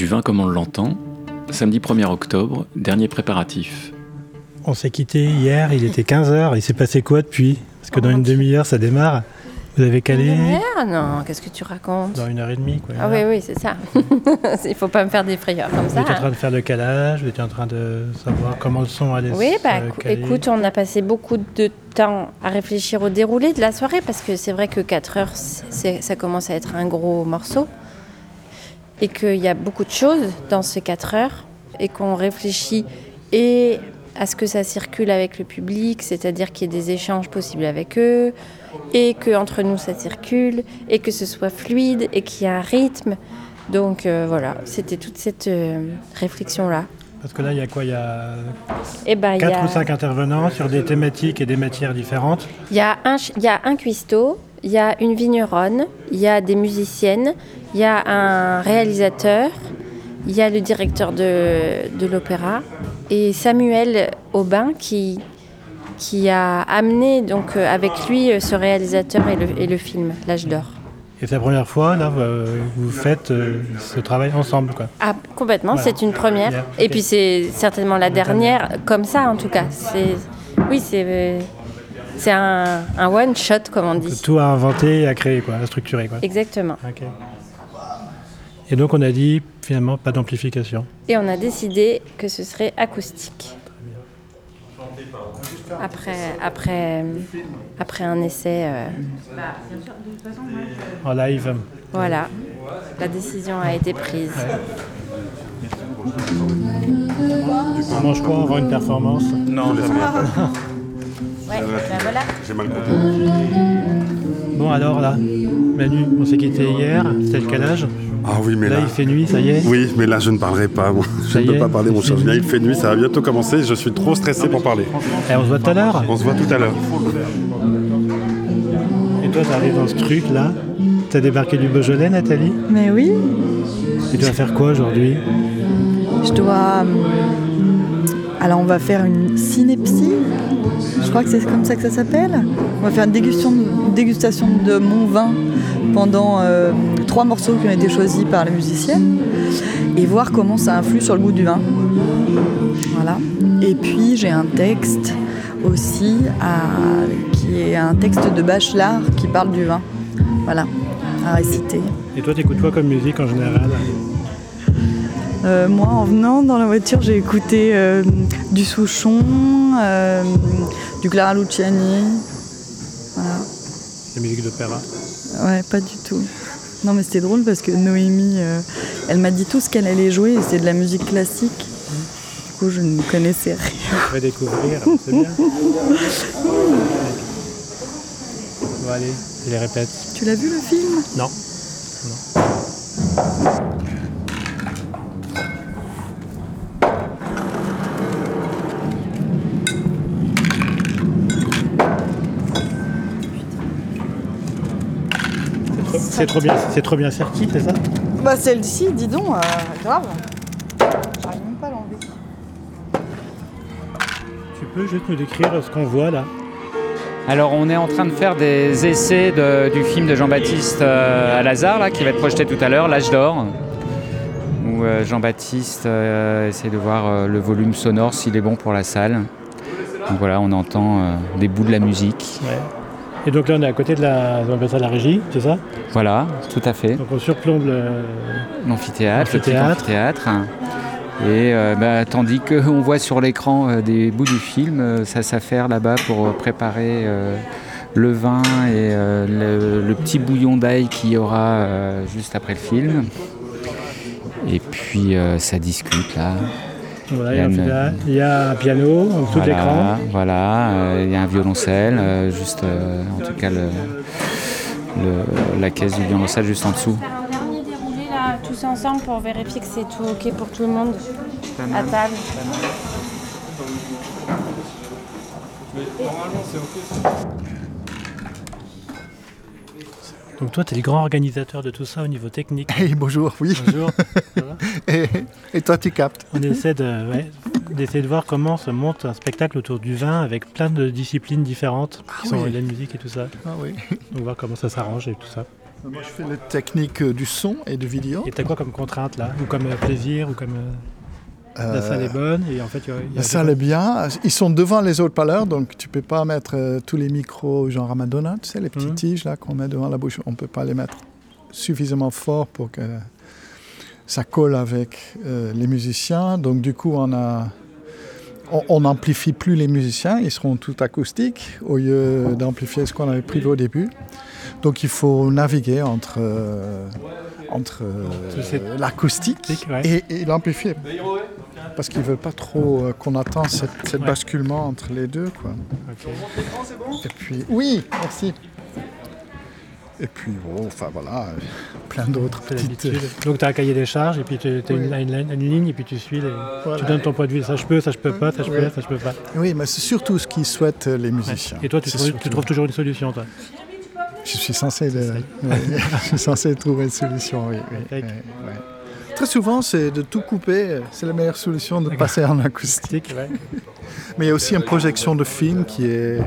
Du vin comme on l'entend, samedi 1er octobre, dernier préparatif. On s'est quitté hier, il était 15h, il s'est passé quoi depuis? Parce que dans une demi-heure ça démarre. Vous avez calé Ah non, qu'est-ce que tu racontes? Dans une heure et demie quoi. Ah oui, oui, c'est ça. Il faut pas me faire des frayeurs comme Vous ça. étiez en hein. train de faire le calage, vous étiez en train de savoir comment le son allait Oui, se bah caler. écoute, on a passé beaucoup de temps à réfléchir au déroulé de la soirée parce que c'est vrai que 4 heures, ça commence à être un gros morceau et qu'il y a beaucoup de choses dans ces 4 heures et qu'on réfléchit et à ce que ça circule avec le public, c'est-à-dire qu'il y ait des échanges possibles avec eux et que entre nous ça circule et que ce soit fluide et qu'il y ait un rythme. Donc euh, voilà, c'était toute cette euh, réflexion-là. Parce que là il y a quoi? Il y a ben, y 4 a- ou 5 intervenants sur des thématiques et des matières différentes. Il y a un, il y a un cuistot, il y a une vigneronne, il y a des musiciennes, il y a un réalisateur, il y a le directeur de, de l'opéra et Samuel Aubin qui, qui a amené donc euh, avec lui euh, ce réalisateur et le, et le film L'âge d'or. Et c'est la première fois là vous, vous faites euh, ce travail ensemble quoi. Ah, complètement, Voilà. c'est une première. Et puis c'est certainement la dernière, comme ça en tout cas. C'est, oui, c'est, euh, c'est un, un one shot comme on dit. Tout à inventer et à créer quoi, à structurer quoi. Exactement. Et donc on a dit finalement pas d'amplification. Et on a décidé que ce serait acoustique. Après, après, après un essai, euh, En live. voilà, la décision a été prise. On mange quoi avant une performance? Non. Ouais, ben voilà. J'ai mal compté. Bon alors là, Manu, on s'est quitté hier, c'était le calage. Ah oui, mais Là là. il fait nuit, ça y est. Oui, mais là je ne parlerai pas. moi. Je ne peux est, pas parler, mon il cher fait Julien. nuit. Il fait nuit, ça va bientôt commencer. Je suis trop stressé pour parler. Et on se voit tout à l'heure. On se voit tout à l'heure. Et toi t'arrives dans ce truc là. T'as débarqué du Beaujolais Nathalie? Mais oui, Tu dois faire quoi aujourd'hui? Je dois. Alors, on va faire une synepsie. Je crois que c'est comme ça que ça s'appelle. On va faire une dégustation, de mon vin pendant euh, trois morceaux qui ont été choisis par la musicienne et voir comment ça influe sur le goût du vin. Voilà. Et puis, j'ai un texte aussi qui est un texte de Bachelard qui parle du vin. Voilà, à réciter. Et toi t'écoutes quoi comme musique en général? Euh, moi, en venant dans la voiture, j'ai écouté euh, du Souchon, euh, du Clara Luciani. Voilà. La musique d'opéra. Ouais, pas du tout. Non, mais c'était drôle parce que Noémie, elle m'a dit tout ce qu'elle allait jouer et c'est de la musique classique. Du coup, je ne connaissais rien. On va découvrir, c'est bien. Bon allez, je les répète. Tu l'as vu le film? Non. C'est C'est trop bien, c'est trop bien sorti, c'est ça Bah, celle-ci, dis donc, euh, grave. J'arrive même pas à l'enlever. Tu peux juste nous décrire ce qu'on voit là Alors on est en train de faire des essais de- du film de Jean-Baptiste euh, à Lazare là, qui va être projeté tout à l'heure, L'âge d'or, où euh, Jean-Baptiste euh, essaie de voir euh, le volume sonore s'il est bon pour la salle. Donc voilà, on entend euh, des bouts de la musique. Ouais. Et donc là on est à côté de la, on appelle ça la régie, c'est ça? Voilà, tout à fait. Donc on surplombe. L'amphithéâtre. Et euh, bah, tandis qu'on voit sur l'écran euh, des bouts du film, euh, ça s'affaire là-bas pour euh, préparer le vin et le, le petit bouillon d'ail qu'il y aura juste après le film. Et puis ça discute là. Voilà, il, y y a un, une- fila- il y a un piano en dessous de l'écran. Voilà, voilà, euh, il y a un violoncelle, euh, juste euh, en tout cas le, le- la caisse du violoncelle juste en dessous. Faire un dernier déroulé là, tous ensemble pour vérifier que c'est tout ok pour tout le monde à table. Donc toi tu es le grand organisateur de tout ça au niveau technique. Hey, bonjour, oui. Bonjour. Et, et toi, tu captes On essaie de, ouais, d'essayer de voir comment se monte un spectacle autour du vin avec plein de disciplines différentes qui Ah sont oui. la musique et tout ça. Ah oui. Donc voir comment ça s'arrange et tout ça. Moi, je fais les techniques euh, du son et de vidéo. Et t'as quoi comme contrainte là? Ou comme euh, plaisir Ou comme. La Euh, salle est bonne et en fait, il y a- il y a La salle est bien. Ils sont devant les autres parleurs, donc tu peux pas mettre euh, tous les micros genre à Madonna, tu sais, les petites tiges là qu'on met devant la bouche. On peut pas les mettre suffisamment fort pour que ça colle avec euh, les musiciens. Donc du coup, on a on, n'amplifie plus les musiciens, ils seront tout acoustiques au lieu d'amplifier ce qu'on avait prévu au début. Donc il faut naviguer entre, euh, entre euh, l'acoustique et, et l'amplifier. Parce qu'ils veulent pas trop euh, qu'on attend Ouais. basculement entre les deux. Quoi. Et puis, oui, merci. Et puis, bon, enfin voilà, plein d'autres petites. Donc tu as un cahier des charges et puis tu as une, une ligne- une ligne et puis tu suis les... Tu donnes ton point de vue. Ça je peux, ça je peux pas, ça je peux, ça je peux pas. Oui, mais c'est surtout ce qu'ils souhaitent les musiciens. Et toi tu trouves, tu trouves toujours une solution toi? Je suis censé, de- oui, je suis censé trouver une solution, oui. Très souvent, c'est de tout couper, c'est la meilleure solution de passer en acoustique. Mais il y a aussi une projection de film qui est.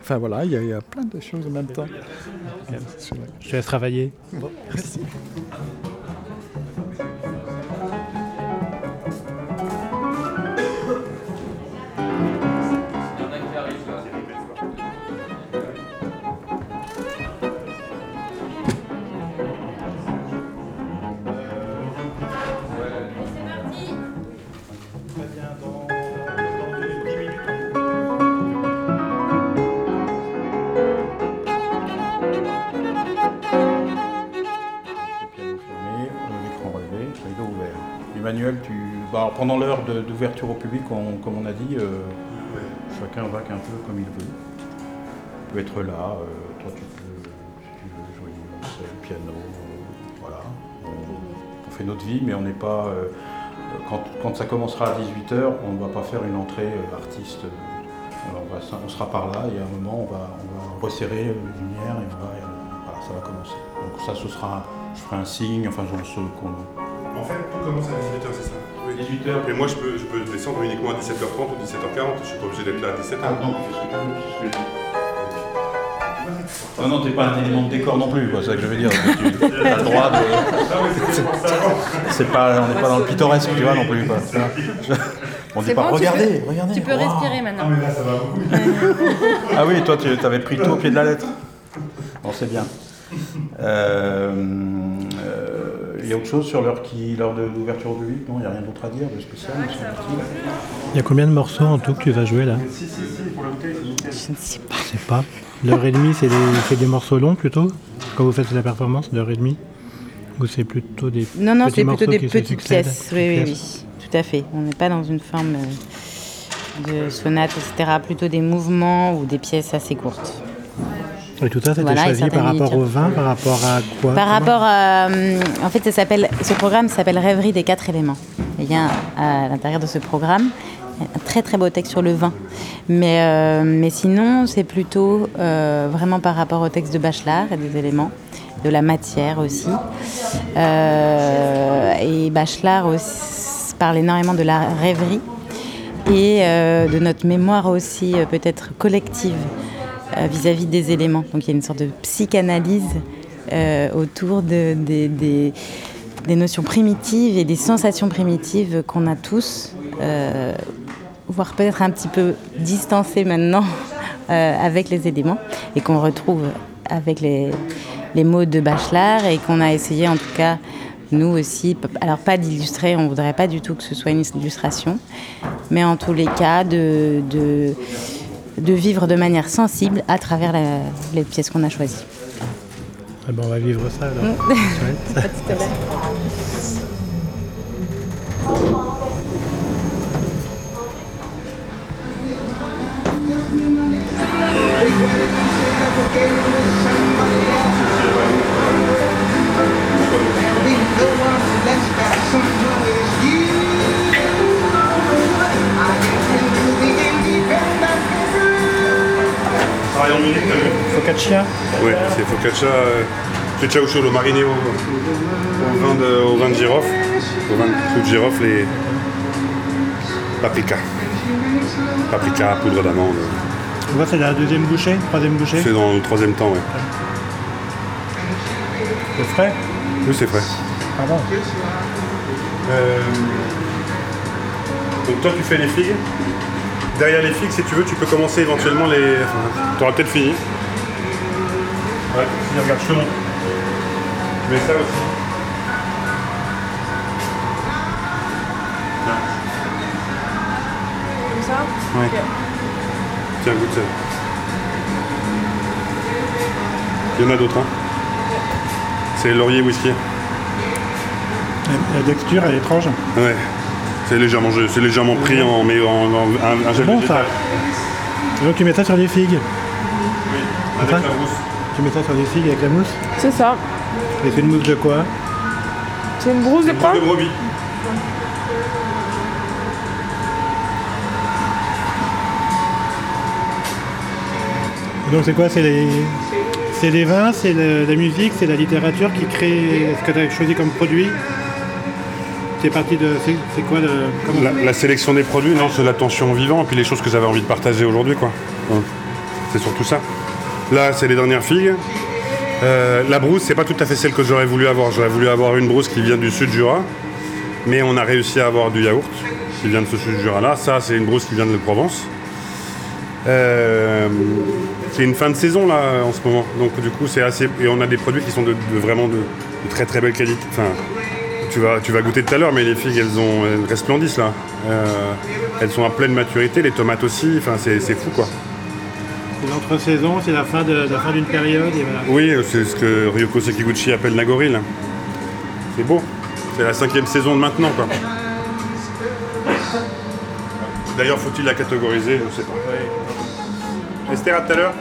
Enfin voilà, il y, a- il y a plein de choses en même temps. Je laisse travailler. Bon, merci. Tu... bah, pendant l'heure d'ouverture au public, on- comme on a dit, euh, chacun vaque un peu comme il veut. Tu peux être là, euh, toi tu peux, si tu veux jouer le piano, euh, voilà. On, on fait notre vie, mais on n'est pas... quand, quand ça commencera à 18h, on ne va pas faire une entrée artiste. Euh, on, va, on sera par là et à un moment, on va, on va resserrer les lumières et, on va, et on- voilà, ça va commencer. Donc ça, ce sera, je ferai un signe, enfin, je ce qu'on... En fait, tout commence à 18h, c'est ça? 18h. Et moi, je peux, je peux descendre uniquement à 17h30 ou 17h40. Je suis pas obligé d'être là à 17h. Ah non, c'est ce que je dis. Non, non, t'es pas un élément de décor non plus, quoi, c'est ça que je veux dire. Tu as le droit de. C'est pas, on n'est pas dans le pittoresque, tu vois, non plus. Quoi. On dit pas, bon, tu regardez, peux- regardez. Tu peux respirer maintenant. Ah oui, toi, tu avais pris tout au pied de la lettre. Bon, c'est bien. Euh, Il y a autre chose sur l'heure qui, l'heure de- d'ouverture au public Non, il n'y a rien d'autre à dire de spécial. Il y a combien de morceaux en tout que tu vas jouer là Je ne sais pas. Je sais pas. L'heure et demie, c'est des, c'est des morceaux longs plutôt Quand vous faites la performance, l'heure et demie Ou c'est plutôt des Non, non, c'est morceaux plutôt des qui se petites pièces. Oui, oui, Pièces. oui, tout à fait. On n'est pas dans une forme euh, de sonate, etc. Plutôt des mouvements ou des pièces assez courtes. Et tout ça, c'était Voilà, choisi par rapport au vin, par rapport à quoi Par rapport à. euh, En fait, ça s'appelle, ce programme s'appelle Rêverie des quatre éléments. Il y a à l'intérieur de ce programme un très très beau texte sur le vin. Mais, euh, mais sinon, c'est plutôt euh, vraiment par rapport au texte de Bachelard et des éléments, de la matière aussi. Euh, et Bachelard aussi parle énormément de la rêverie et de notre mémoire aussi peut-être collective euh, vis-à-vis des éléments. Donc il y a une sorte de psychanalyse euh, autour de- des- notions primitives et des sensations primitives qu'on a tous, euh, voire peut-être un petit peu distancées maintenant avec les éléments et qu'on retrouve avec les, mots de Bachelard et qu'on a essayé en tout cas nous aussi, alors pas d'illustrer, on voudrait pas du tout que ce soit une illustration, mais en tous les cas de, de vivre de manière sensible à travers la- les pièces qu'on a choisies. Ah ben, on va vivre ça alors. focaccia. Focaccia au chaud, mariné au, vin de, au vin de girofle. Au vin de girofle et paprika. Paprika, poudre d'amande. C'est la deuxième bouchée, troisième bouchée C'est dans le troisième temps, ouais. C'est frais Oui, c'est frais. Ah bon Euh, Donc toi, tu fais les figues. Derrière les figues, si tu veux, tu peux commencer éventuellement les... tu auras peut-être fini. Ouais, si, regarde, je te montre. Mets ça aussi. Comme ça Ouais. Tiens, goûte ça. Il y en a d'autres, hein C'est laurier whisky. La texture elle est étrange. Ouais. C'est légèrement, c'est légèrement pris en, mais en, en- un, un C'est gel bon végétal. ça. Donc tu mets ça sur des figues. Oui, avec la. Tu mets ça sur des figues avec la mousse. C'est ça. Et c'est une mousse de quoi C'est une brousse de quoi de brebis. Donc c'est quoi C'est les, c'est les vins, c'est le- la musique, c'est la littérature qui crée ce que tu as choisi comme produit. C'est parti de. C'est, quoi le. comment- La, la sélection des produits, non, c'est l'attention au vivant, et puis les choses que j'avais envie de partager aujourd'hui, quoi. C'est surtout ça. Là, c'est les dernières figues. Euh, la brousse, c'est pas tout à fait celle que j'aurais voulu avoir. J'aurais voulu avoir une brousse qui vient du sud Jura, mais on a réussi à avoir du yaourt qui vient de ce sud Jura-là. Ça, c'est une brousse qui vient de Provence. Euh, c'est une fin de saison là en ce moment, donc du coup c'est assez et on a des produits qui sont de, vraiment de, très très belle qualité. Tu vas, goûter tout à l'heure, mais les figues elles ont elles resplendissent là. Euh, elles sont à pleine maturité, les tomates aussi. Enfin, c'est fou quoi. C'est l'entre-saison, c'est la fin, la d'une période. Et voilà. Oui, c'est ce que Ryoko Sekiguchi appelle Nagori là. C'est beau. C'est la cinquième saison de maintenant quoi. D'ailleurs, faut-il la catégoriser Je sais pas. Esther, à tout à l'heure.